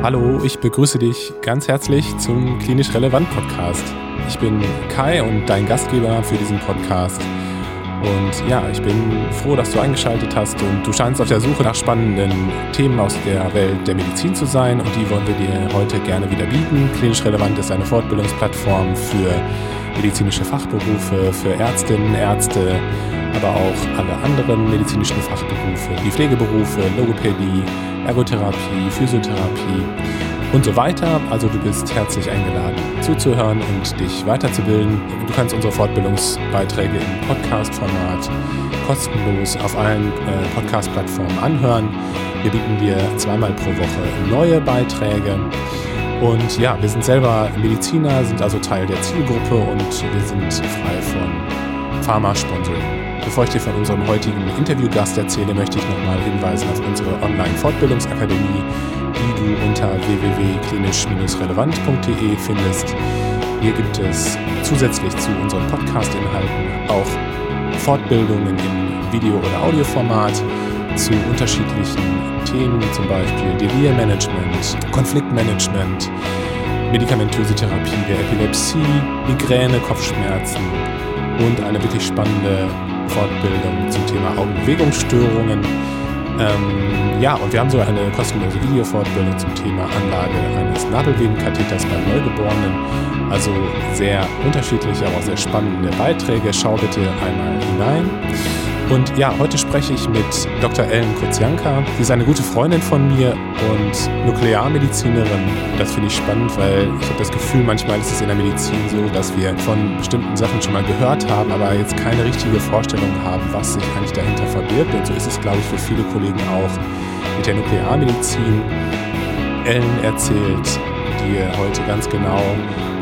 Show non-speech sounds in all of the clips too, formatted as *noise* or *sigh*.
Hallo, ich begrüße dich ganz herzlich zum Klinisch Relevant Podcast. Ich bin Kai und dein Gastgeber für diesen Podcast. Und ja, ich bin froh, dass du eingeschaltet hast und du scheinst auf der Suche nach spannenden Themen aus der Welt der Medizin zu sein und die wollen wir dir heute gerne wieder bieten. Klinisch Relevant ist eine Fortbildungsplattform für medizinische Fachberufe, für Ärztinnen, Ärzte, aber auch alle anderen medizinischen Fachberufe, die Pflegeberufe, Logopädie, Ergotherapie, Physiotherapie und so weiter. Also du bist herzlich eingeladen zuzuhören und dich weiterzubilden. Du kannst unsere Fortbildungsbeiträge im Podcast-Format kostenlos auf allen äh, Podcast-Plattformen anhören. Wir bieten dir zweimal pro Woche neue Beiträge. Und ja, wir sind selber Mediziner, sind also Teil der Zielgruppe und wir sind frei von Pharma-Sponsoring. Bevor ich dir von unserem heutigen Interviewgast erzähle, möchte ich nochmal hinweisen auf unsere Online-Fortbildungsakademie, die du unter www.klinisch-relevant.de findest. Hier gibt es zusätzlich zu unseren Podcast-Inhalten auch Fortbildungen im Video- oder Audioformat zu unterschiedlichen Themen, zum Beispiel Delirmanagement, Konfliktmanagement, medikamentöse Therapie der Epilepsie, Migräne, Kopfschmerzen und eine wirklich spannende Fortbildung zum Thema Augenbewegungsstörungen. Ähm, ja, und wir haben sogar eine kostenlose Videofortbildung zum Thema Anlage eines Nadelwebenkatheters bei Neugeborenen. Also sehr unterschiedliche, aber auch sehr spannende Beiträge. Schau bitte einmal hinein. Und ja, heute spreche ich mit Dr. Ellen Kuzianka. Sie ist eine gute Freundin von mir und Nuklearmedizinerin. Das finde ich spannend, weil ich habe das Gefühl, manchmal ist es in der Medizin so, dass wir von bestimmten Sachen schon mal gehört haben, aber jetzt keine richtige Vorstellung haben, was sich eigentlich dahinter verbirgt. Und so ist es, glaube ich, für viele Kollegen auch mit der Nuklearmedizin. Ellen erzählt dir heute ganz genau,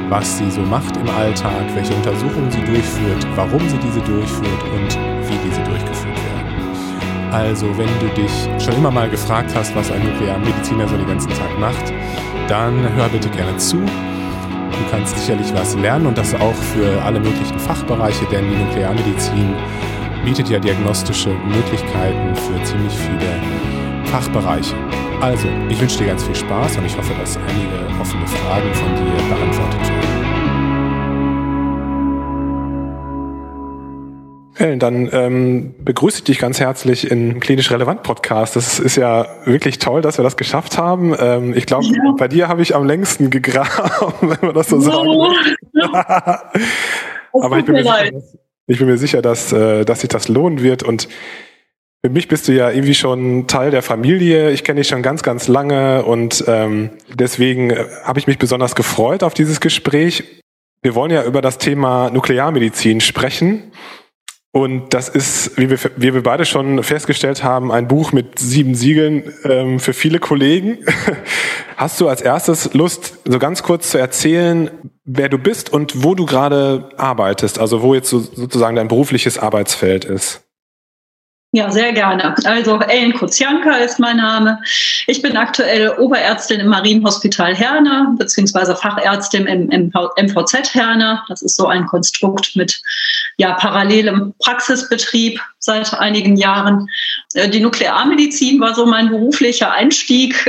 was sie so macht im Alltag, welche Untersuchungen sie durchführt, warum sie diese durchführt und wie diese durchgeführt werden. Also, wenn du dich schon immer mal gefragt hast, was ein Nuklearmediziner so den ganzen Tag macht, dann hör bitte gerne zu. Du kannst sicherlich was lernen und das auch für alle möglichen Fachbereiche, denn die Nuklearmedizin bietet ja diagnostische Möglichkeiten für ziemlich viele Fachbereiche. Also, ich wünsche dir ganz viel Spaß und ich hoffe, dass einige offene Fragen von dir beantwortet werden. Ellen, dann ähm, begrüße ich dich ganz herzlich im Klinisch Relevant Podcast. Das ist ja wirklich toll, dass wir das geschafft haben. Ähm, ich glaube, ja. bei dir habe ich am längsten gegraben, *laughs* wenn man das so sagen ja. Aber ich bin, mir sicher, dass, ich bin mir sicher, dass, äh, dass sich das lohnen wird. Und für mich bist du ja irgendwie schon Teil der Familie. Ich kenne dich schon ganz, ganz lange und ähm, deswegen äh, habe ich mich besonders gefreut auf dieses Gespräch. Wir wollen ja über das Thema Nuklearmedizin sprechen. Und das ist, wie wir, wie wir beide schon festgestellt haben, ein Buch mit sieben Siegeln ähm, für viele Kollegen. *laughs* Hast du als erstes Lust, so ganz kurz zu erzählen, wer du bist und wo du gerade arbeitest, also wo jetzt so, sozusagen dein berufliches Arbeitsfeld ist? Ja, sehr gerne. Also Ellen Kuzianka ist mein Name. Ich bin aktuell Oberärztin im Marienhospital Herne, beziehungsweise Fachärztin im, MVZ Herne. Das ist so ein Konstrukt mit ja, parallelem Praxisbetrieb seit einigen Jahren. Äh, die Nuklearmedizin war so mein beruflicher Einstieg.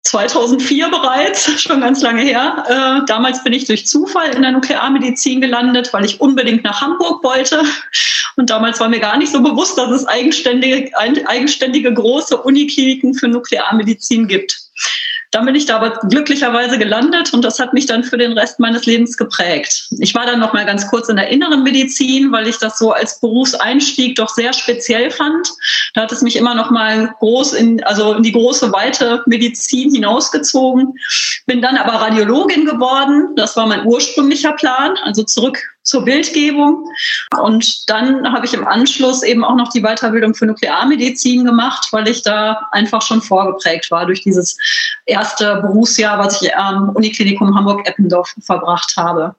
Äh, 2004 bereits, *laughs* schon ganz lange her. Äh, damals bin ich durch Zufall in der Nuklearmedizin gelandet, weil ich unbedingt nach Hamburg wollte. Und damals war mir gar nicht so bewusst, dass es eigenständige, eigenständige große Unikliniken für Nuklearmedizin gibt. Dann bin ich da aber glücklicherweise gelandet und das hat mich dann für den Rest meines Lebens geprägt. Ich war dann noch mal ganz kurz in der inneren Medizin, weil ich das so als Berufseinstieg doch sehr speziell fand. Da hat es mich immer noch mal groß in, also in die große, weite Medizin hinausgezogen. Bin dann aber Radiologin geworden. Das war mein ursprünglicher Plan, also zurück zur Bildgebung. Und dann habe ich im Anschluss eben auch noch die Weiterbildung für Nuklearmedizin gemacht, weil ich da einfach schon vorgeprägt war durch dieses erste Berufsjahr, was ich am Uniklinikum Hamburg-Eppendorf verbracht habe.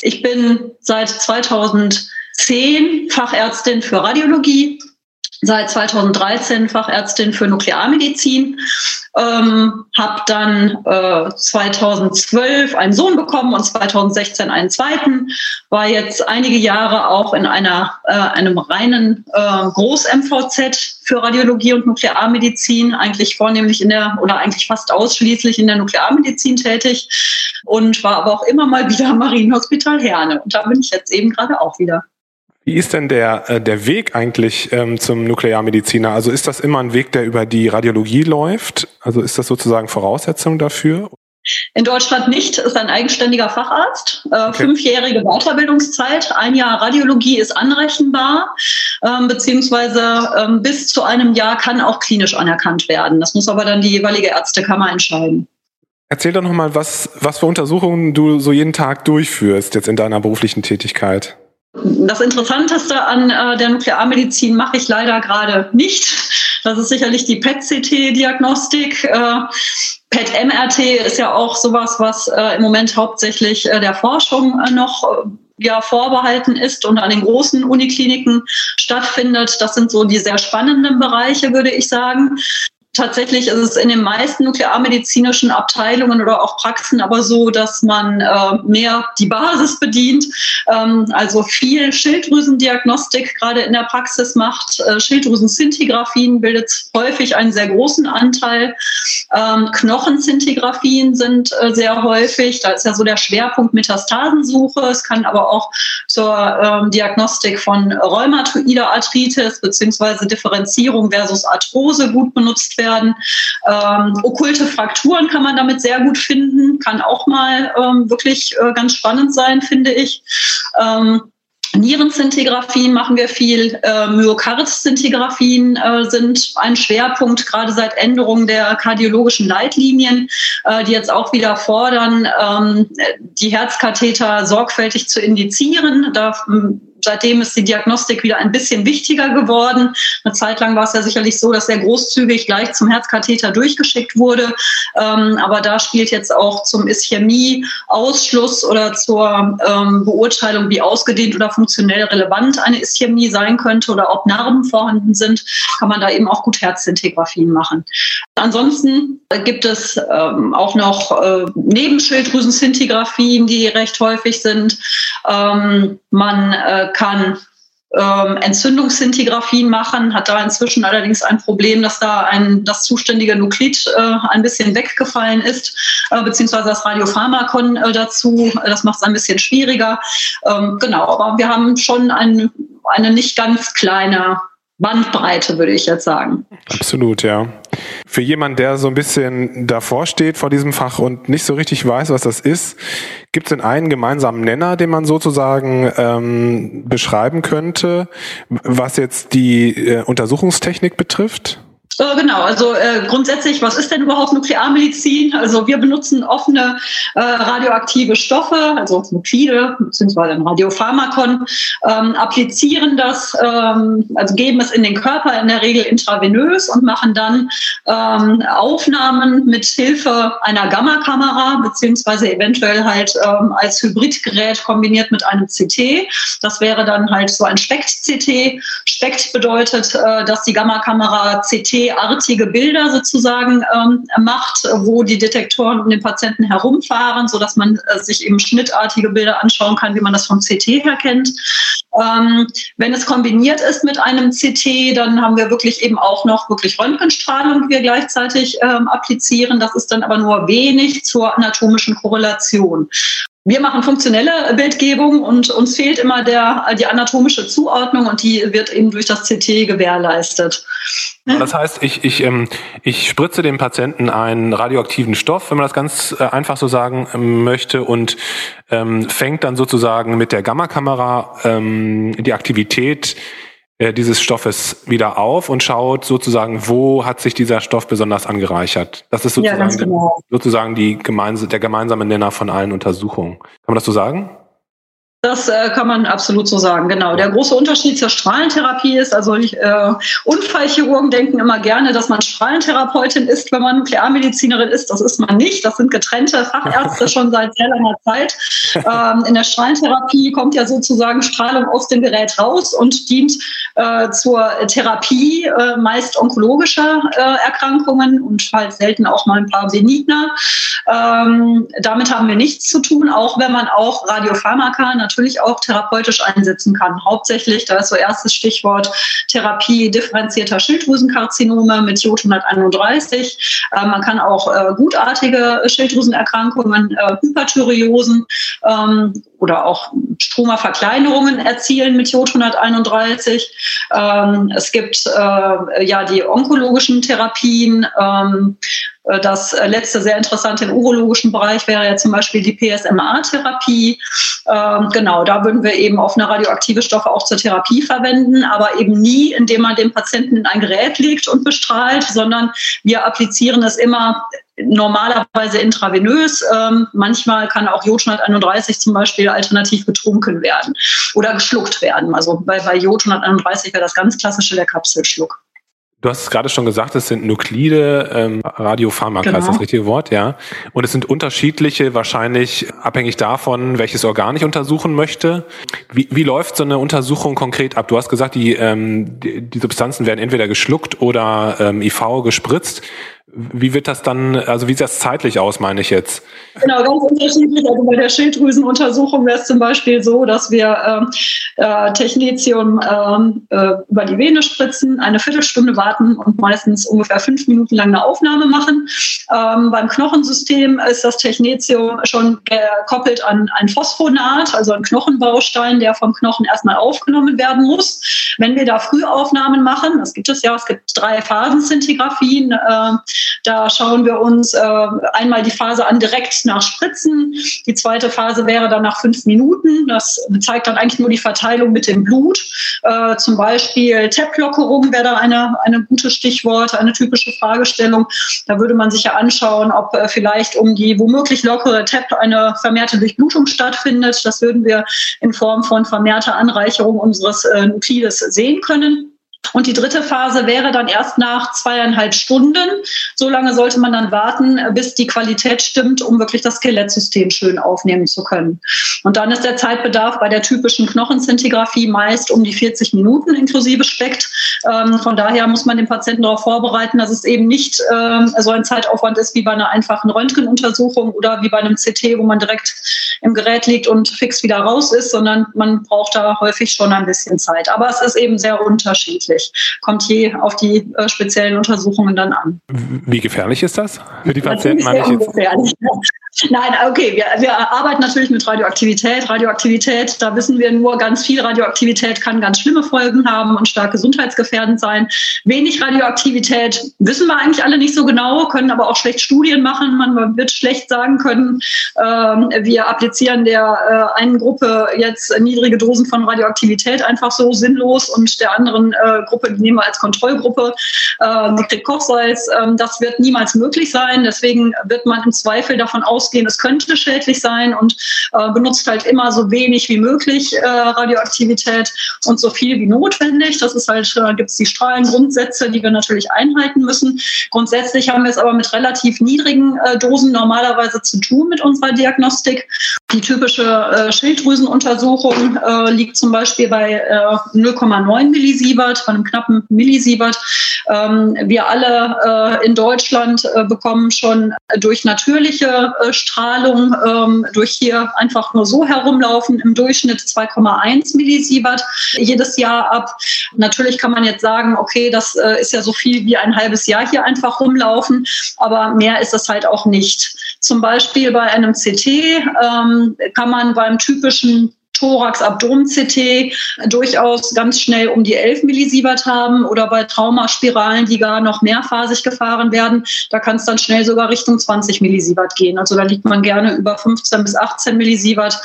Ich bin seit 2010 Fachärztin für Radiologie seit 2013 Fachärztin für Nuklearmedizin, ähm, habe dann äh, 2012 einen Sohn bekommen und 2016 einen zweiten, war jetzt einige Jahre auch in einer, äh, einem reinen äh, Groß-MVZ für Radiologie und Nuklearmedizin, eigentlich vornehmlich in der oder eigentlich fast ausschließlich in der Nuklearmedizin tätig und war aber auch immer mal wieder am Marienhospital Herne. Und da bin ich jetzt eben gerade auch wieder. Wie ist denn der, äh, der Weg eigentlich ähm, zum Nuklearmediziner? Also ist das immer ein Weg, der über die Radiologie läuft? Also ist das sozusagen Voraussetzung dafür? In Deutschland nicht, ist ein eigenständiger Facharzt. Äh, okay. Fünfjährige Weiterbildungszeit, ein Jahr Radiologie ist anrechenbar, ähm, beziehungsweise ähm, bis zu einem Jahr kann auch klinisch anerkannt werden. Das muss aber dann die jeweilige Ärztekammer entscheiden. Erzähl doch nochmal, was, was für Untersuchungen du so jeden Tag durchführst jetzt in deiner beruflichen Tätigkeit. Das Interessanteste an äh, der Nuklearmedizin mache ich leider gerade nicht. Das ist sicherlich die PET-CT-Diagnostik. Äh, PET-MRT ist ja auch sowas, was äh, im Moment hauptsächlich äh, der Forschung äh, noch äh, ja vorbehalten ist und an den großen Unikliniken stattfindet. Das sind so die sehr spannenden Bereiche, würde ich sagen. Tatsächlich ist es in den meisten nuklearmedizinischen Abteilungen oder auch Praxen aber so, dass man äh, mehr die Basis bedient, ähm, also viel Schilddrüsendiagnostik gerade in der Praxis macht. Äh, Schilddrüsenszintigraphien bildet häufig einen sehr großen Anteil. Ähm, Knochenszintigraphien sind äh, sehr häufig. Da ist ja so der Schwerpunkt Metastasensuche. Es kann aber auch zur ähm, Diagnostik von rheumatoider Arthritis beziehungsweise Differenzierung versus Arthrose gut benutzt werden werden. Ähm, okkulte Frakturen kann man damit sehr gut finden, kann auch mal ähm, wirklich äh, ganz spannend sein, finde ich. Ähm, Nierenzintigraphien machen wir viel, äh, Myokardzintigraphien äh, sind ein Schwerpunkt, gerade seit Änderung der kardiologischen Leitlinien, äh, die jetzt auch wieder fordern, ähm, die Herzkatheter sorgfältig zu indizieren. Da seitdem ist die Diagnostik wieder ein bisschen wichtiger geworden. Eine Zeit lang war es ja sicherlich so, dass sehr großzügig gleich zum Herzkatheter durchgeschickt wurde. Ähm, aber da spielt jetzt auch zum Ischämie-Ausschluss oder zur ähm, Beurteilung, wie ausgedehnt oder funktionell relevant eine Ischämie sein könnte oder ob Narben vorhanden sind, kann man da eben auch gut Herzintegraphien machen. Ansonsten gibt es ähm, auch noch äh, Nebenschilddrüsenzintigraphien, die recht häufig sind. Ähm, man äh, kann ähm, Entzündungszintigraphien machen, hat da inzwischen allerdings ein Problem, dass da ein, das zuständige Nuklid äh, ein bisschen weggefallen ist, äh, beziehungsweise das Radiopharmakon äh, dazu. Das macht es ein bisschen schwieriger. Ähm, genau, aber wir haben schon ein, eine nicht ganz kleine Bandbreite, würde ich jetzt sagen. Absolut, ja. Für jemanden, der so ein bisschen davor steht vor diesem Fach und nicht so richtig weiß, was das ist, gibt es denn einen gemeinsamen Nenner, den man sozusagen ähm, beschreiben könnte, was jetzt die äh, Untersuchungstechnik betrifft? Äh, genau, also äh, grundsätzlich, was ist denn überhaupt Nuklearmedizin? Also wir benutzen offene äh, radioaktive Stoffe, also Nuklide beziehungsweise ein Radiopharmakon, ähm, applizieren das, ähm, also geben es in den Körper in der Regel intravenös und machen dann ähm, Aufnahmen mit Hilfe einer Gammakamera beziehungsweise eventuell halt ähm, als Hybridgerät kombiniert mit einem CT. Das wäre dann halt so ein SPECT-CT. SPECT bedeutet, äh, dass die Gammakamera CT artige Bilder sozusagen ähm, macht, wo die Detektoren um den Patienten herumfahren, so dass man äh, sich eben schnittartige Bilder anschauen kann, wie man das vom CT her kennt. Ähm, wenn es kombiniert ist mit einem CT, dann haben wir wirklich eben auch noch wirklich Röntgenstrahlung, die wir gleichzeitig ähm, applizieren. Das ist dann aber nur wenig zur anatomischen Korrelation. Wir machen funktionelle Bildgebung und uns fehlt immer der, die anatomische Zuordnung und die wird eben durch das CT gewährleistet. Das heißt, ich, ich, ähm, ich spritze dem Patienten einen radioaktiven Stoff, wenn man das ganz äh, einfach so sagen ähm, möchte, und ähm, fängt dann sozusagen mit der Gammakamera die Aktivität äh, dieses Stoffes wieder auf und schaut sozusagen, wo hat sich dieser Stoff besonders angereichert. Das ist sozusagen, ja, genau. sozusagen die gemeinse, der gemeinsame Nenner von allen Untersuchungen. Kann man das so sagen? Das äh, kann man absolut so sagen, genau. Der große Unterschied zur Strahlentherapie ist, also ich, äh, Unfallchirurgen denken immer gerne, dass man Strahlentherapeutin ist, wenn man Nuklearmedizinerin ist. Das ist man nicht. Das sind getrennte Fachärzte *laughs* schon seit sehr langer Zeit. Ähm, in der Strahlentherapie kommt ja sozusagen Strahlung aus dem Gerät raus und dient äh, zur Therapie äh, meist onkologischer äh, Erkrankungen und halt selten auch mal ein paar benigner. Ähm, damit haben wir nichts zu tun, auch wenn man auch Radiopharmaka natürlich auch therapeutisch einsetzen kann. Hauptsächlich, da ist so erstes Stichwort Therapie differenzierter Schilddrüsenkarzinome mit Jod 131. Äh, man kann auch äh, gutartige Schilddrüsenerkrankungen, äh, Hyperthyreosen ähm, oder auch Stromerverkleinerungen erzielen mit Jod 131. Ähm, es gibt äh, ja die onkologischen Therapien. Ähm, äh, das letzte sehr interessante im urologischen Bereich wäre ja zum Beispiel die PSMA-Therapie. Ähm, genau, da würden wir eben offene radioaktive Stoffe auch zur Therapie verwenden, aber eben nie, indem man den Patienten in ein Gerät legt und bestrahlt, sondern wir applizieren es immer normalerweise intravenös. Ähm, manchmal kann auch Jod 131 zum Beispiel alternativ getrunken werden oder geschluckt werden. Also bei, bei Jod 131 wäre das ganz klassische der Kapselschluck. Du hast es gerade schon gesagt, es sind Nuklide ähm, Radiopharmaka, genau. ist das genau. richtige Wort, ja. Und es sind unterschiedliche, wahrscheinlich abhängig davon, welches Organ ich untersuchen möchte. Wie, wie läuft so eine Untersuchung konkret ab? Du hast gesagt, die, ähm, die, die Substanzen werden entweder geschluckt oder ähm, IV gespritzt. Wie wird das dann, also wie sieht das zeitlich aus, meine ich jetzt? Genau, ganz unterschiedlich. Also bei der Schilddrüsenuntersuchung wäre es zum Beispiel so, dass wir ähm, äh, Technetium ähm, äh, über die Vene spritzen, eine Viertelstunde warten und meistens ungefähr fünf Minuten lang eine Aufnahme machen. Ähm, beim Knochensystem ist das Technetium schon gekoppelt an ein Phosphonat, also ein Knochenbaustein, der vom Knochen erstmal aufgenommen werden muss. Wenn wir da Frühaufnahmen machen, das gibt es ja, es gibt drei Phasenzintigraphien, äh, da schauen wir uns äh, einmal die Phase an direkt nach Spritzen. Die zweite Phase wäre dann nach fünf Minuten. Das zeigt dann eigentlich nur die Verteilung mit dem Blut. Äh, zum Beispiel TEP-Lockerung wäre da eine, eine gute Stichwort, eine typische Fragestellung. Da würde man sich ja anschauen, ob äh, vielleicht um die womöglich lockere TEP eine vermehrte Durchblutung stattfindet. Das würden wir in Form von vermehrter Anreicherung unseres äh, Nuklides sehen können. Und die dritte Phase wäre dann erst nach zweieinhalb Stunden. So lange sollte man dann warten, bis die Qualität stimmt, um wirklich das Skelettsystem schön aufnehmen zu können. Und dann ist der Zeitbedarf bei der typischen Knochenzintigraphie meist um die 40 Minuten inklusive Spekt. Ähm, von daher muss man den Patienten darauf vorbereiten, dass es eben nicht ähm, so ein Zeitaufwand ist wie bei einer einfachen Röntgenuntersuchung oder wie bei einem CT, wo man direkt im Gerät liegt und fix wieder raus ist, sondern man braucht da häufig schon ein bisschen Zeit. Aber es ist eben sehr unterschiedlich gefährlich. Kommt je auf die äh, speziellen Untersuchungen dann an. Wie gefährlich ist das für die Patienten? Meine ich jetzt? *laughs* Nein, okay, wir, wir arbeiten natürlich mit Radioaktivität. Radioaktivität, da wissen wir nur, ganz viel Radioaktivität kann ganz schlimme Folgen haben und stark gesundheitsgefährdend sein. Wenig Radioaktivität wissen wir eigentlich alle nicht so genau, können aber auch schlecht Studien machen. Man wird schlecht sagen können, ähm, wir applizieren der äh, einen Gruppe jetzt niedrige Dosen von Radioaktivität einfach so sinnlos und der anderen äh, Gruppe, die nehmen wir als Kontrollgruppe, äh, die kriegt Kochsalz. Ähm, das wird niemals möglich sein. Deswegen wird man im Zweifel davon aus ausgehen, es könnte schädlich sein und äh, benutzt halt immer so wenig wie möglich äh, Radioaktivität und so viel wie notwendig. Das ist halt, äh, gibt es die Strahlengrundsätze, die wir natürlich einhalten müssen. Grundsätzlich haben wir es aber mit relativ niedrigen äh, Dosen normalerweise zu tun mit unserer Diagnostik. Die typische äh, Schilddrüsenuntersuchung liegt zum Beispiel bei äh, 0,9 Millisievert, bei einem knappen Millisievert. Ähm, wir alle äh, in Deutschland äh, bekommen schon durch natürliche äh, Strahlung ähm, durch hier einfach nur so herumlaufen im Durchschnitt 2,1 Millisievert jedes Jahr ab. Natürlich kann man jetzt sagen, okay, das äh, ist ja so viel wie ein halbes Jahr hier einfach rumlaufen, aber mehr ist es halt auch nicht. Zum Beispiel bei einem CT ähm, kann man beim typischen Thorax-Abdomen-CT durchaus ganz schnell um die 11 Millisievert haben oder bei Traumaspiralen, die gar noch mehrphasig gefahren werden, da kann es dann schnell sogar Richtung 20 Millisievert gehen. Also da liegt man gerne über 15 bis 18 Millisievert.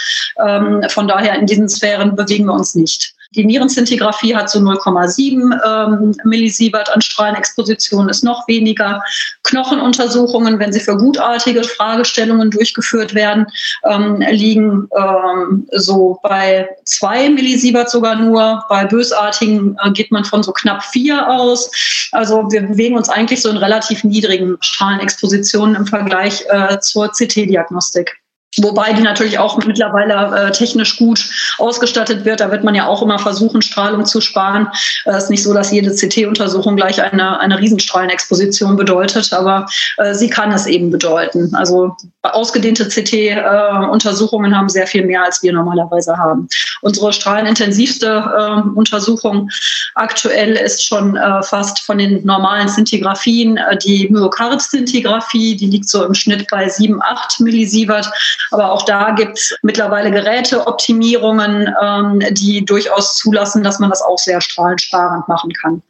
Ähm, von daher in diesen Sphären bewegen wir uns nicht. Die Nierenzintigraphie hat so 0,7 ähm, Millisievert an Strahlenexposition, ist noch weniger. Knochenuntersuchungen, wenn sie für gutartige Fragestellungen durchgeführt werden, ähm, liegen ähm, so bei zwei Millisievert sogar nur. Bei bösartigen äh, geht man von so knapp vier aus. Also wir bewegen uns eigentlich so in relativ niedrigen Strahlenexpositionen im Vergleich äh, zur CT-Diagnostik. Wobei die natürlich auch mittlerweile äh, technisch gut ausgestattet wird. Da wird man ja auch immer versuchen, Strahlung zu sparen. Es äh, ist nicht so, dass jede CT-Untersuchung gleich eine, eine Riesenstrahlenexposition bedeutet, aber äh, sie kann es eben bedeuten. Also ausgedehnte CT-Untersuchungen haben sehr viel mehr, als wir normalerweise haben. Unsere strahlenintensivste äh, Untersuchung aktuell ist schon äh, fast von den normalen Szintigraphien äh, die Myokard-Szintigraphie. Die liegt so im Schnitt bei 7, 8 Millisievert. Aber auch da gibt es mittlerweile Geräteoptimierungen, ähm, die durchaus zulassen, dass man das auch sehr strahlensparend machen kann.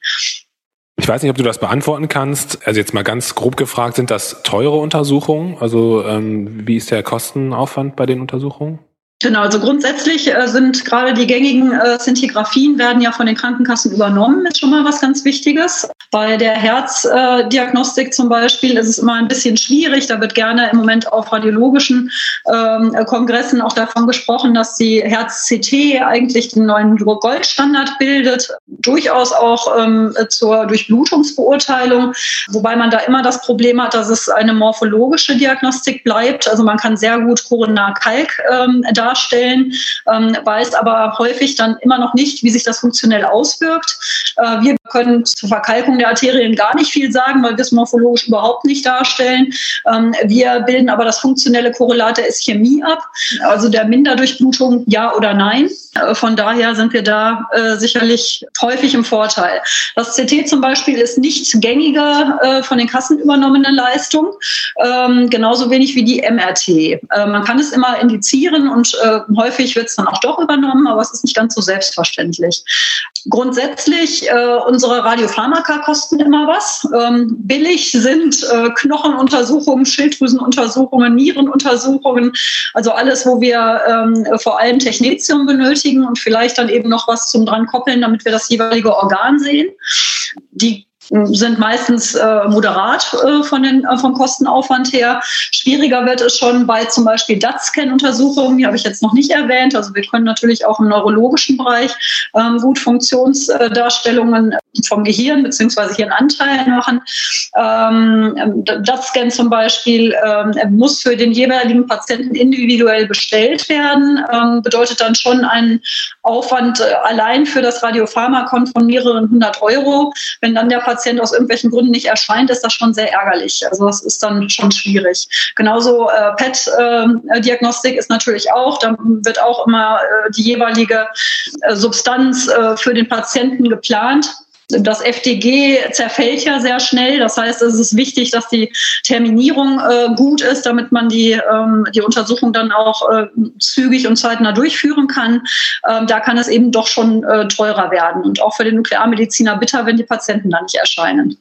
Ich weiß nicht, ob du das beantworten kannst. Also jetzt mal ganz grob gefragt, sind das teure Untersuchungen? Also ähm, wie ist der Kostenaufwand bei den Untersuchungen? Genau, also grundsätzlich äh, sind gerade die gängigen äh, werden ja von den Krankenkassen übernommen, ist schon mal was ganz Wichtiges. Bei der Herzdiagnostik zum Beispiel ist es immer ein bisschen schwierig. Da wird gerne im Moment auf radiologischen ähm, Kongressen auch davon gesprochen, dass die Herz-CT eigentlich den neuen Goldstandard bildet, durchaus auch ähm, zur Durchblutungsbeurteilung, wobei man da immer das Problem hat, dass es eine morphologische Diagnostik bleibt. Also man kann sehr gut Koronarkalk ähm, da darstellen, ähm, weiß aber häufig dann immer noch nicht, wie sich das funktionell auswirkt. Äh, wir können zur Verkalkung der Arterien gar nicht viel sagen, weil wir es morphologisch überhaupt nicht darstellen. Ähm, wir bilden aber das funktionelle Korrelat der Ischämie ab, also der Minderdurchblutung, ja oder nein. Äh, von daher sind wir da äh, sicherlich häufig im Vorteil. Das CT zum Beispiel ist nicht gängiger äh, von den Kassen übernommene Leistung, ähm, genauso wenig wie die MRT. Äh, man kann es immer indizieren und äh, häufig wird es dann auch doch übernommen, aber es ist nicht ganz so selbstverständlich. Grundsätzlich, äh, unsere Radiopharmaka kosten immer was. Ähm, billig sind äh, Knochenuntersuchungen, Schilddrüsenuntersuchungen, Nierenuntersuchungen, also alles, wo wir ähm, vor allem Technetium benötigen und vielleicht dann eben noch was zum dran koppeln, damit wir das jeweilige Organ sehen. Die sind meistens äh, moderat äh, von den, äh, vom Kostenaufwand her. Schwieriger wird es schon bei zum Beispiel DAT-Scan-Untersuchungen, die habe ich jetzt noch nicht erwähnt. Also wir können natürlich auch im neurologischen Bereich ähm, gut Funktionsdarstellungen vom Gehirn bzw. Hirnanteilen machen. Ähm, DAT-Scan zum Beispiel ähm, muss für den jeweiligen Patienten individuell bestellt werden, ähm, bedeutet dann schon einen Aufwand äh, allein für das Radiopharmakon von mehreren hundert Euro. Wenn dann der Patient Patient aus irgendwelchen Gründen nicht erscheint, ist das schon sehr ärgerlich. Also das ist dann schon schwierig. Genauso äh, PET-Diagnostik äh, ist natürlich auch, da wird auch immer äh, die jeweilige äh, Substanz für den Patienten geplant. Das FDG zerfällt ja sehr schnell. Das heißt, es ist wichtig, dass die Terminierung äh, gut ist, damit man die, ähm, die Untersuchung dann auch äh, zügig und zeitnah durchführen kann. Ähm, da kann es eben doch schon äh, teurer werden. Und auch für den Nuklearmediziner bitter, wenn die Patienten da nicht erscheinen.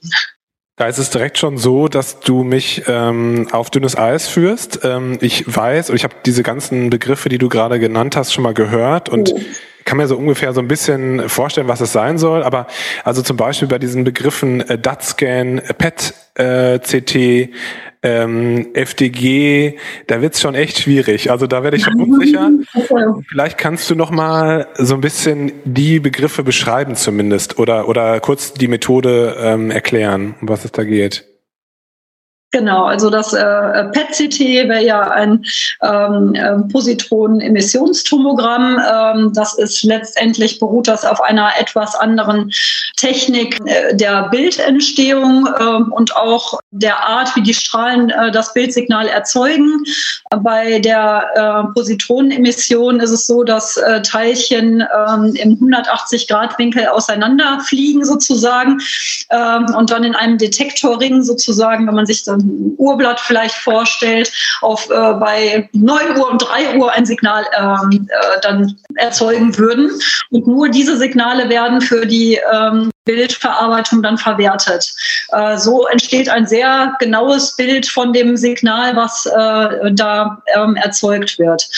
Da ist es direkt schon so, dass du mich ähm, auf dünnes Eis führst. Ähm, ich weiß, und ich habe diese ganzen Begriffe, die du gerade genannt hast, schon mal gehört und oh kann mir so ungefähr so ein bisschen vorstellen, was es sein soll. Aber also zum Beispiel bei diesen Begriffen äh, DAT-Scan, PET-CT, äh, ähm, FDG, da wird's schon echt schwierig. Also da werde ich schon unsicher. *laughs* Vielleicht kannst du noch mal so ein bisschen die Begriffe beschreiben zumindest oder oder kurz die Methode ähm, erklären, um was es da geht. Genau, also das äh, PET-CT wäre ja ein ähm, äh, Positronen-Emissionstomogramm. Ähm, das ist letztendlich beruht das auf einer etwas anderen Technik äh, der Bildentstehung äh, und auch der Art, wie die Strahlen äh, das Bildsignal erzeugen. Bei der äh, Positronenemission ist es so, dass äh, Teilchen ähm, im 180-Grad-Winkel auseinanderfliegen sozusagen ähm, und dann in einem Detektorring sozusagen, wenn man sich dann Uhrblatt vielleicht vorstellt, auf äh, bei 9 Uhr und 3 Uhr ein Signal ähm, äh, dann erzeugen würden. Und nur diese Signale werden für die ähm, Bildverarbeitung dann verwertet. Äh, so entsteht ein sehr genaues Bild von dem Signal, was äh, da ähm, erzeugt wird.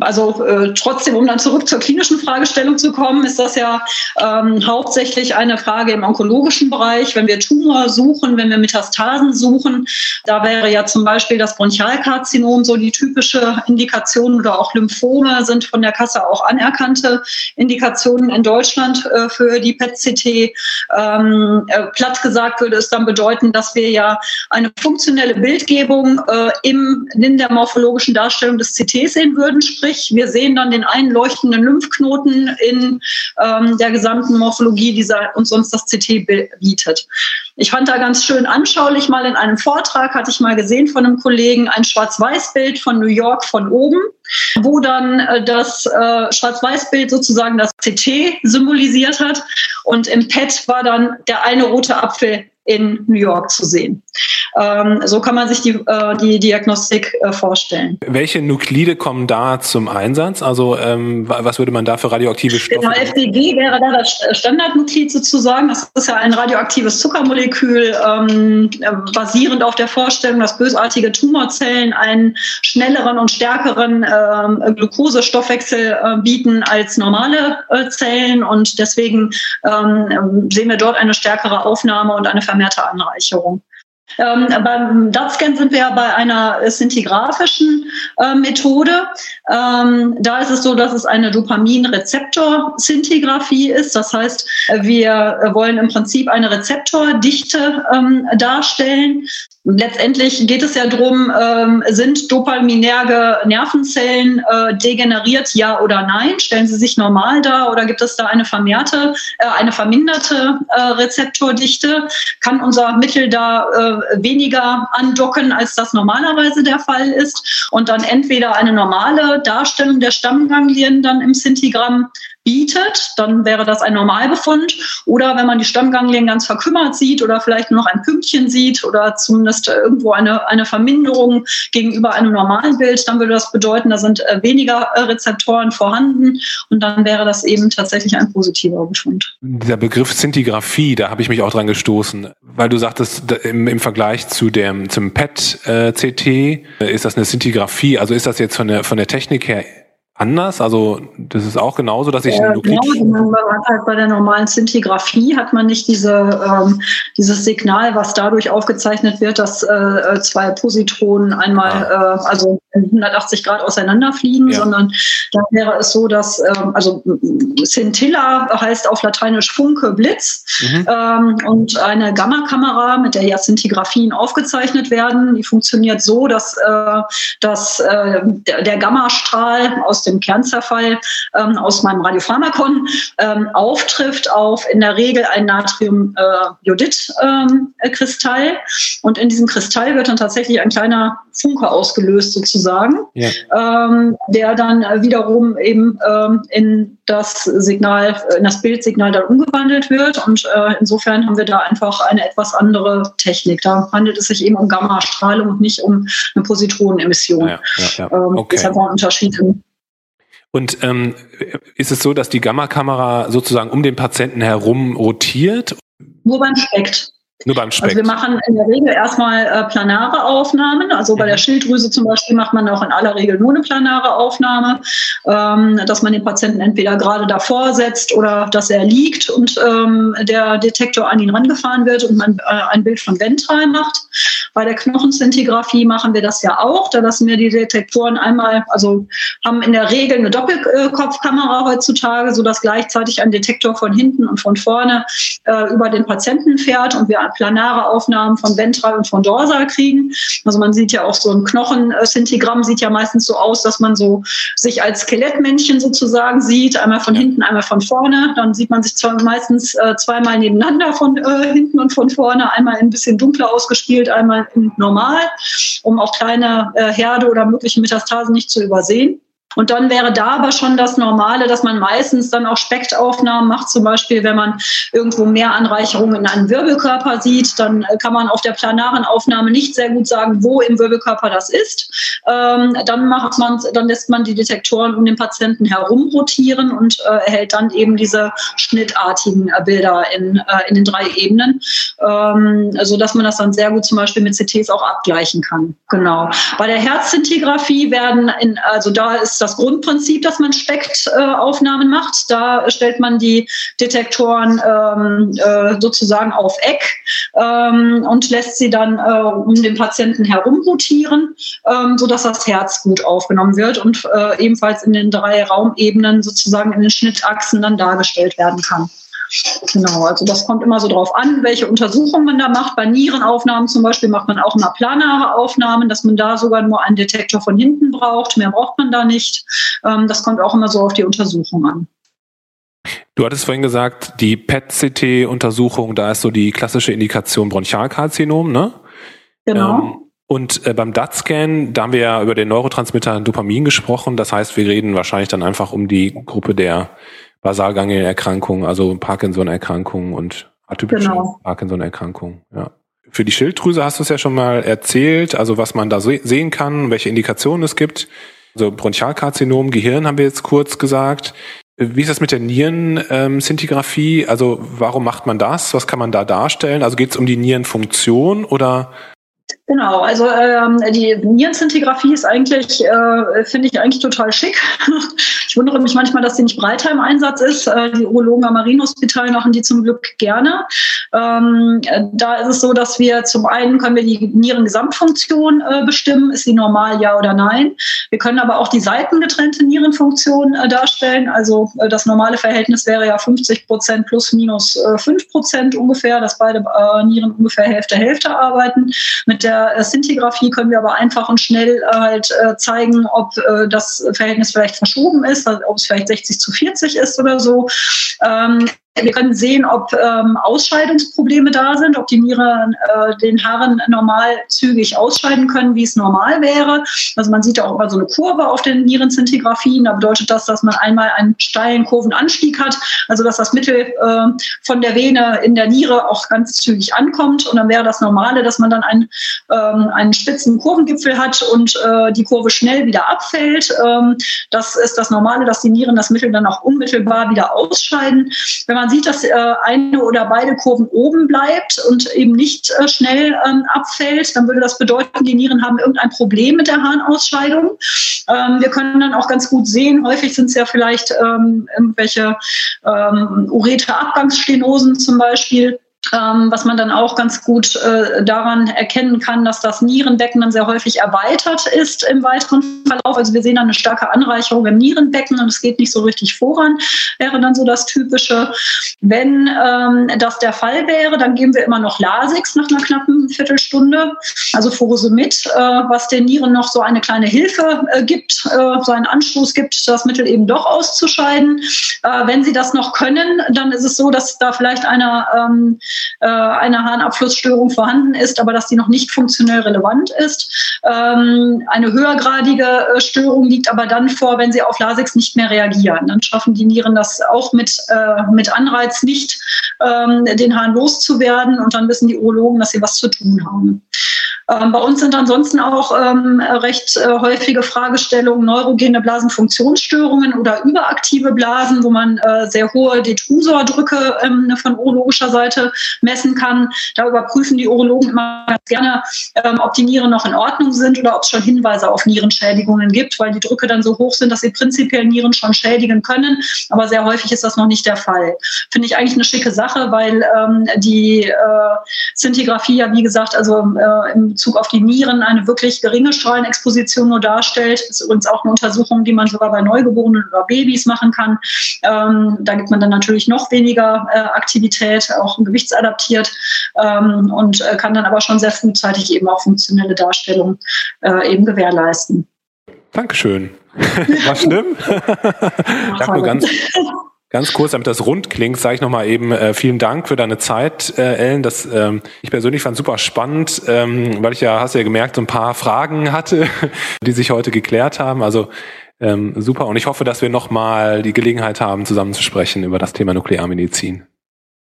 Also äh, trotzdem, um dann zurück zur klinischen Fragestellung zu kommen, ist das ja ähm, hauptsächlich eine Frage im onkologischen Bereich. Wenn wir Tumor suchen, wenn wir Metastasen suchen, da wäre ja zum Beispiel das Bronchialkarzinom so die typische Indikation oder auch Lymphome sind von der Kasse auch anerkannte Indikationen in Deutschland äh, für die PET-CT. Ähm, äh, platt gesagt würde es dann bedeuten, dass wir ja eine funktionelle Bildgebung äh, im, in der morphologischen Darstellung des CT sehen würden. Sprich, wir sehen dann den einleuchtenden Lymphknoten in ähm, der gesamten Morphologie, die uns sonst das CT bietet. Ich fand da ganz schön anschaulich. Mal in einem Vortrag, hatte ich mal gesehen von einem Kollegen, ein Schwarz-Weiß-Bild von New York von oben, wo dann äh, das äh, Schwarz-Weiß-Bild sozusagen das CT symbolisiert hat. Und im PET war dann der eine rote Apfel in New York zu sehen. Ähm, so kann man sich die, äh, die Diagnostik äh, vorstellen. Welche Nuklide kommen da zum Einsatz? Also ähm, was würde man da für radioaktive Stoffe? Genau, FDG wäre da das Standardnuklid sozusagen. Das ist ja ein radioaktives Zuckermolekül, ähm, basierend auf der Vorstellung, dass bösartige Tumorzellen einen schnelleren und stärkeren ähm, Glukosestoffwechsel äh, bieten als normale äh, Zellen. Und deswegen ähm, sehen wir dort eine stärkere Aufnahme und eine vermehrte Anreicherung. Ähm, beim DAT-Scan sind wir ja bei einer szintigraphischen äh, Methode. Ähm, da ist es so, dass es eine Dopaminrezeptor-Szintigraphie ist. Das heißt, wir wollen im Prinzip eine Rezeptordichte ähm, darstellen. Letztendlich geht es ja darum, ähm, sind dopaminerge Nervenzellen äh, degeneriert, ja oder nein? Stellen sie sich normal dar oder gibt es da eine vermehrte, äh, eine verminderte äh, Rezeptordichte? Kann unser Mittel da äh, weniger andocken, als das normalerweise der Fall ist? Und dann entweder eine normale Darstellung der Stammganglien dann im Sintigramm bietet, dann wäre das ein Normalbefund. Oder wenn man die Stammganglien ganz verkümmert sieht oder vielleicht nur noch ein Pünktchen sieht oder zumindest irgendwo eine, eine Verminderung gegenüber einem normalen Bild, dann würde das bedeuten, da sind äh, weniger äh, Rezeptoren vorhanden und dann wäre das eben tatsächlich ein positiver Befund. Dieser Begriff Szintigraphie, da habe ich mich auch dran gestoßen, weil du sagtest, im, im Vergleich zu dem, zum PET-CT äh, ist das eine Szintigraphie, also ist das jetzt von der, von der Technik her anders? Also das ist auch genauso, dass ich ja, Nuklid genau, halt bei der normalen Szintigraphie hat man nicht diese, ähm, dieses Signal, was dadurch aufgezeichnet wird, dass äh, zwei Positronen einmal, ah. äh, also 180 Grad auseinanderfliegen, ja. sondern da wäre es so, dass ähm, also Scintilla heißt auf Lateinisch Funke, Blitz mhm. ähm, und eine Gammakamera, mit der ja Szintigraphien aufgezeichnet werden, die funktioniert so, dass, äh, dass äh, der, der Gammastrahl aus dem Kernzerfall ähm, aus meinem Radiopharmakon ähm, auftrifft auf in der Regel ein Natriumjodid-Kristall. Ähm, und in diesem Kristall wird dann tatsächlich ein kleiner Funke ausgelöst sozusagen, ja. ähm, der dann wiederum eben ähm, in das Signal, in das Bildsignal dann umgewandelt wird. Und äh, insofern haben wir da einfach eine etwas andere Technik. Da handelt es sich eben um Gammastrahlung und nicht um eine Positronenemission. Ja, ja, ja. Ähm, okay. Das ist einfach ein Unterschied im und ähm, ist es so, dass die Gammakamera sozusagen um den Patienten herum rotiert? Nur beim Spekt. Nur beim Speck. Also wir machen in der Regel erstmal äh, planare Aufnahmen. Also bei mhm. der Schilddrüse zum Beispiel macht man auch in aller Regel nur eine planare Aufnahme, ähm, dass man den Patienten entweder gerade davor setzt oder dass er liegt und ähm, der Detektor an ihn rangefahren wird und man äh, ein Bild von ventral macht. Bei der Knochenszintigraphie machen wir das ja auch. Da lassen wir die Detektoren einmal, also haben in der Regel eine Doppelkopfkamera heutzutage, sodass gleichzeitig ein Detektor von hinten und von vorne äh, über den Patienten fährt und wir planare Aufnahmen von ventral und von dorsal kriegen. Also man sieht ja auch so ein Knochenszintigramm sieht ja meistens so aus, dass man so sich als Skelettmännchen sozusagen sieht, einmal von hinten, einmal von vorne. Dann sieht man sich zwar meistens äh, zweimal nebeneinander von äh, hinten und von vorne, einmal ein bisschen dunkler ausgespielt, einmal in normal, um auch kleine äh, Herde oder mögliche Metastasen nicht zu übersehen. Und dann wäre da aber schon das Normale, dass man meistens dann auch Spektaufnahmen macht. Zum Beispiel, wenn man irgendwo mehr Anreicherungen in einem Wirbelkörper sieht, dann kann man auf der planaren Aufnahme nicht sehr gut sagen, wo im Wirbelkörper das ist. Ähm, dann macht man, dann lässt man die Detektoren um den Patienten herum rotieren und äh, erhält dann eben diese schnittartigen äh, Bilder in, äh, in den drei Ebenen, ähm, so dass man das dann sehr gut zum Beispiel mit CTs auch abgleichen kann. Genau. Bei der Herzzintigraphie werden, in, also da ist das Grundprinzip, dass man Spektaufnahmen macht. Da stellt man die Detektoren ähm, äh, sozusagen auf Eck ähm, und lässt sie dann äh, um den Patienten herum rotieren, ähm, sodass das Herz gut aufgenommen wird und äh, ebenfalls in den drei Raumebenen sozusagen in den Schnittachsen dann dargestellt werden kann. Genau, also das kommt immer so drauf an, welche Untersuchungen man da macht. Bei Nierenaufnahmen zum Beispiel macht man auch immer planare Aufnahmen, dass man da sogar nur einen Detektor von hinten braucht. Mehr braucht man da nicht. Ähm, das kommt auch immer so auf die Untersuchung an. Du hattest vorhin gesagt, die PET-CT-Untersuchung, da ist so die klassische Indikation Bronchialkarzinom, ne? Genau. Ähm, und äh, beim DAT-Scan, da haben wir ja über den Neurotransmitter Dopamin gesprochen. Das heißt, wir reden wahrscheinlich dann einfach um die Gruppe der Basalganglienerkrankungen, also Parkinson-Erkrankungen und atypische genau. Parkinson-Erkrankungen. Ja. Für die Schilddrüse hast du es ja schon mal erzählt, also was man da sehen kann, welche Indikationen es gibt. Also Bronchialkarzinom, Gehirn haben wir jetzt kurz gesagt. Wie ist das mit der Nierenszintigraphie? Also warum macht man das? Was kann man da darstellen? Also geht es um die Nierenfunktion oder Genau, also ähm, die Nierenzintigraphie ist eigentlich, äh, finde ich eigentlich total schick. *laughs* ich wundere mich manchmal, dass sie nicht breiter im Einsatz ist. Äh, die Urologen am Marienhospital machen die zum Glück gerne. Ähm, da ist es so, dass wir zum einen können wir die Nierengesamtfunktion äh, bestimmen, ist sie normal, ja oder nein. Wir können aber auch die seitengetrennte Nierenfunktion äh, darstellen. Also äh, das normale Verhältnis wäre ja 50 Prozent plus minus äh, 5 Prozent ungefähr, dass beide äh, Nieren ungefähr Hälfte Hälfte arbeiten. Mit der der Szintigraphie können wir aber einfach und schnell äh, halt äh, zeigen, ob äh, das Verhältnis vielleicht verschoben ist, ob es vielleicht 60 zu 40 ist oder so. Wir können sehen, ob ähm, Ausscheidungsprobleme da sind, ob die Nieren äh, den Haaren normal zügig ausscheiden können, wie es normal wäre. Also man sieht ja auch immer so eine Kurve auf den Nierenzintigraphien. Da bedeutet das, dass man einmal einen steilen Kurvenanstieg hat, also dass das Mittel äh, von der Vene in der Niere auch ganz zügig ankommt. Und dann wäre das Normale, dass man dann einen, ähm, einen spitzen Kurvengipfel hat und äh, die Kurve schnell wieder abfällt. Ähm, das ist das Normale, dass die Nieren das Mittel dann auch unmittelbar wieder ausscheiden. Wenn man man sieht, dass äh, eine oder beide Kurven oben bleibt und eben nicht äh, schnell ähm, abfällt, dann würde das bedeuten, die Nieren haben irgendein Problem mit der Harnausscheidung. Ähm, wir können dann auch ganz gut sehen, häufig sind es ja vielleicht ähm, irgendwelche ähm, Ureterabgangsstenosen zum Beispiel ähm, was man dann auch ganz gut äh, daran erkennen kann, dass das Nierenbecken dann sehr häufig erweitert ist im weiteren Verlauf. Also wir sehen dann eine starke Anreicherung im Nierenbecken und es geht nicht so richtig voran, wäre dann so das Typische. Wenn ähm, das der Fall wäre, dann geben wir immer noch Lasix nach einer knappen Viertelstunde, also Furosemid, äh, was den Nieren noch so eine kleine Hilfe äh, gibt, äh, so einen Anstoß gibt, das Mittel eben doch auszuscheiden. Äh, wenn sie das noch können, dann ist es so, dass da vielleicht einer ähm, äh, eine Harnabflussstörung vorhanden ist, aber dass die noch nicht funktionell relevant ist. Ähm, eine höhergradige äh, Störung liegt aber dann vor, wenn sie auf Lasix nicht mehr reagieren. Dann schaffen die Nieren das auch mit, äh, mit Anreiz nicht, ähm, den Hahn loszuwerden und dann wissen die Urologen, dass sie was zu tun haben. Ähm, bei uns sind ansonsten auch ähm, recht äh, häufige Fragestellungen neurogene Blasenfunktionsstörungen oder überaktive Blasen, wo man äh, sehr hohe Detrusordrücke ähm, von urologischer Seite messen kann. Da überprüfen die Urologen immer ganz gerne, ähm, ob die Nieren noch in Ordnung sind oder ob es schon Hinweise auf Nierenschädigungen gibt, weil die Drücke dann so hoch sind, dass sie prinzipiell Nieren schon schädigen können. Aber sehr häufig ist das noch nicht der Fall. Finde ich eigentlich eine schicke Sache, weil ähm, die äh, Szintigraphie ja, wie gesagt, also äh, im Bezug auf die Nieren eine wirklich geringe Strahlenexposition nur darstellt. Das ist übrigens auch eine Untersuchung, die man sogar bei Neugeborenen oder Babys machen kann. Ähm, da gibt man dann natürlich noch weniger äh, Aktivität, auch gewichtsadaptiert ähm, und äh, kann dann aber schon sehr frühzeitig eben auch funktionelle Darstellung äh, eben gewährleisten. Dankeschön. *laughs* War schlimm? Sag nur ganz, *laughs* Ganz kurz, damit das rund klingt, sage ich nochmal eben äh, vielen Dank für deine Zeit, äh, Ellen. Das, ähm, ich persönlich fand super spannend, ähm, weil ich ja, hast ja gemerkt, so ein paar Fragen hatte, *laughs* die sich heute geklärt haben. Also Ähm, super. Und ich hoffe, dass wir nochmal die Gelegenheit haben, zusammen zu sprechen über das Thema Nuklearmedizin.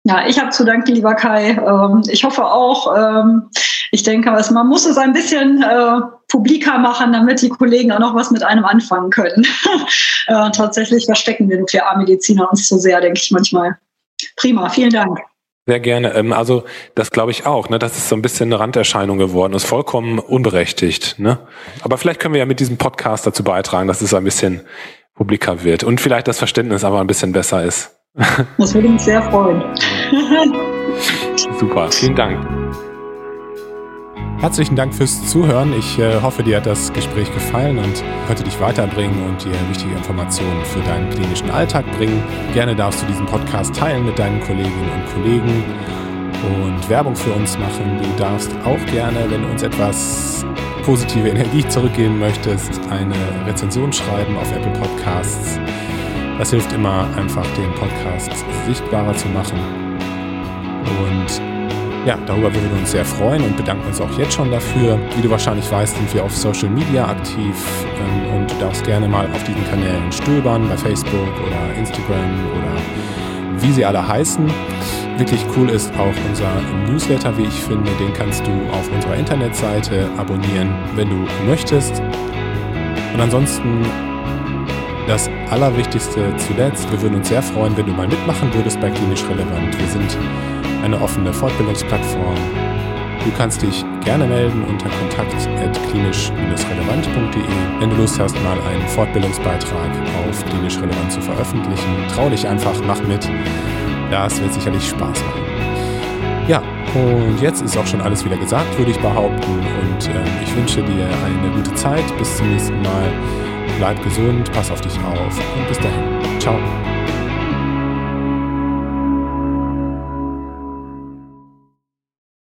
Ja, ich habe zu danken, lieber Kai. Ähm, ich hoffe auch. Ähm, ich denke, man muss es ein bisschen äh, publiker machen, damit die Kollegen auch noch was mit einem anfangen können. *laughs* äh, tatsächlich verstecken wir Nuklearmediziner uns zu sehr, denke ich manchmal. Prima, vielen Dank. Sehr gerne. Ähm, also das glaube ich auch. Ne? Das ist so ein bisschen eine Randerscheinung geworden. Ist vollkommen unberechtigt. Ne? Aber vielleicht können wir ja mit diesem Podcast dazu beitragen, dass es ein bisschen publiker wird und vielleicht das Verständnis aber ein bisschen besser ist. Das würde mich sehr freuen. Super, vielen Dank. Herzlichen Dank fürs Zuhören. Ich äh, hoffe, dir hat das Gespräch gefallen und konnte dich weiterbringen und dir wichtige Informationen für deinen klinischen Alltag bringen. Gerne darfst du diesen Podcast teilen mit deinen Kolleginnen und Kollegen und Werbung für uns machen. Du darfst auch gerne, wenn du uns etwas positive Energie zurückgeben möchtest, eine Rezension schreiben auf Apple Podcasts das hilft immer einfach, den Podcast sichtbarer zu machen. Und ja, darüber würden wir uns sehr freuen und bedanken uns auch jetzt schon dafür. Wie du wahrscheinlich weißt, sind wir auf Social Media aktiv ähm, und du darfst gerne mal auf diesen Kanälen stöbern, bei Facebook oder Instagram oder wie sie alle heißen. Wirklich cool ist auch unser Newsletter, wie ich finde. Den kannst du auf unserer Internetseite abonnieren, wenn du möchtest. Und ansonsten das Allerwichtigste zuletzt, wir würden uns sehr freuen, wenn du mal mitmachen würdest bei Klinisch Relevant. Wir sind eine offene Fortbildungsplattform. Du kannst dich gerne melden unter kontakt.klinisch-relevant.de, wenn du Lust hast, mal einen Fortbildungsbeitrag auf Klinisch Relevant zu veröffentlichen. Trau dich einfach, mach mit. Das wird sicherlich Spaß machen. Ja, und jetzt ist auch schon alles wieder gesagt, würde ich behaupten. Und äh, ich wünsche dir eine gute Zeit. Bis zum nächsten Mal. Bleib gesund, pass auf dich auf und bis dahin. Ciao.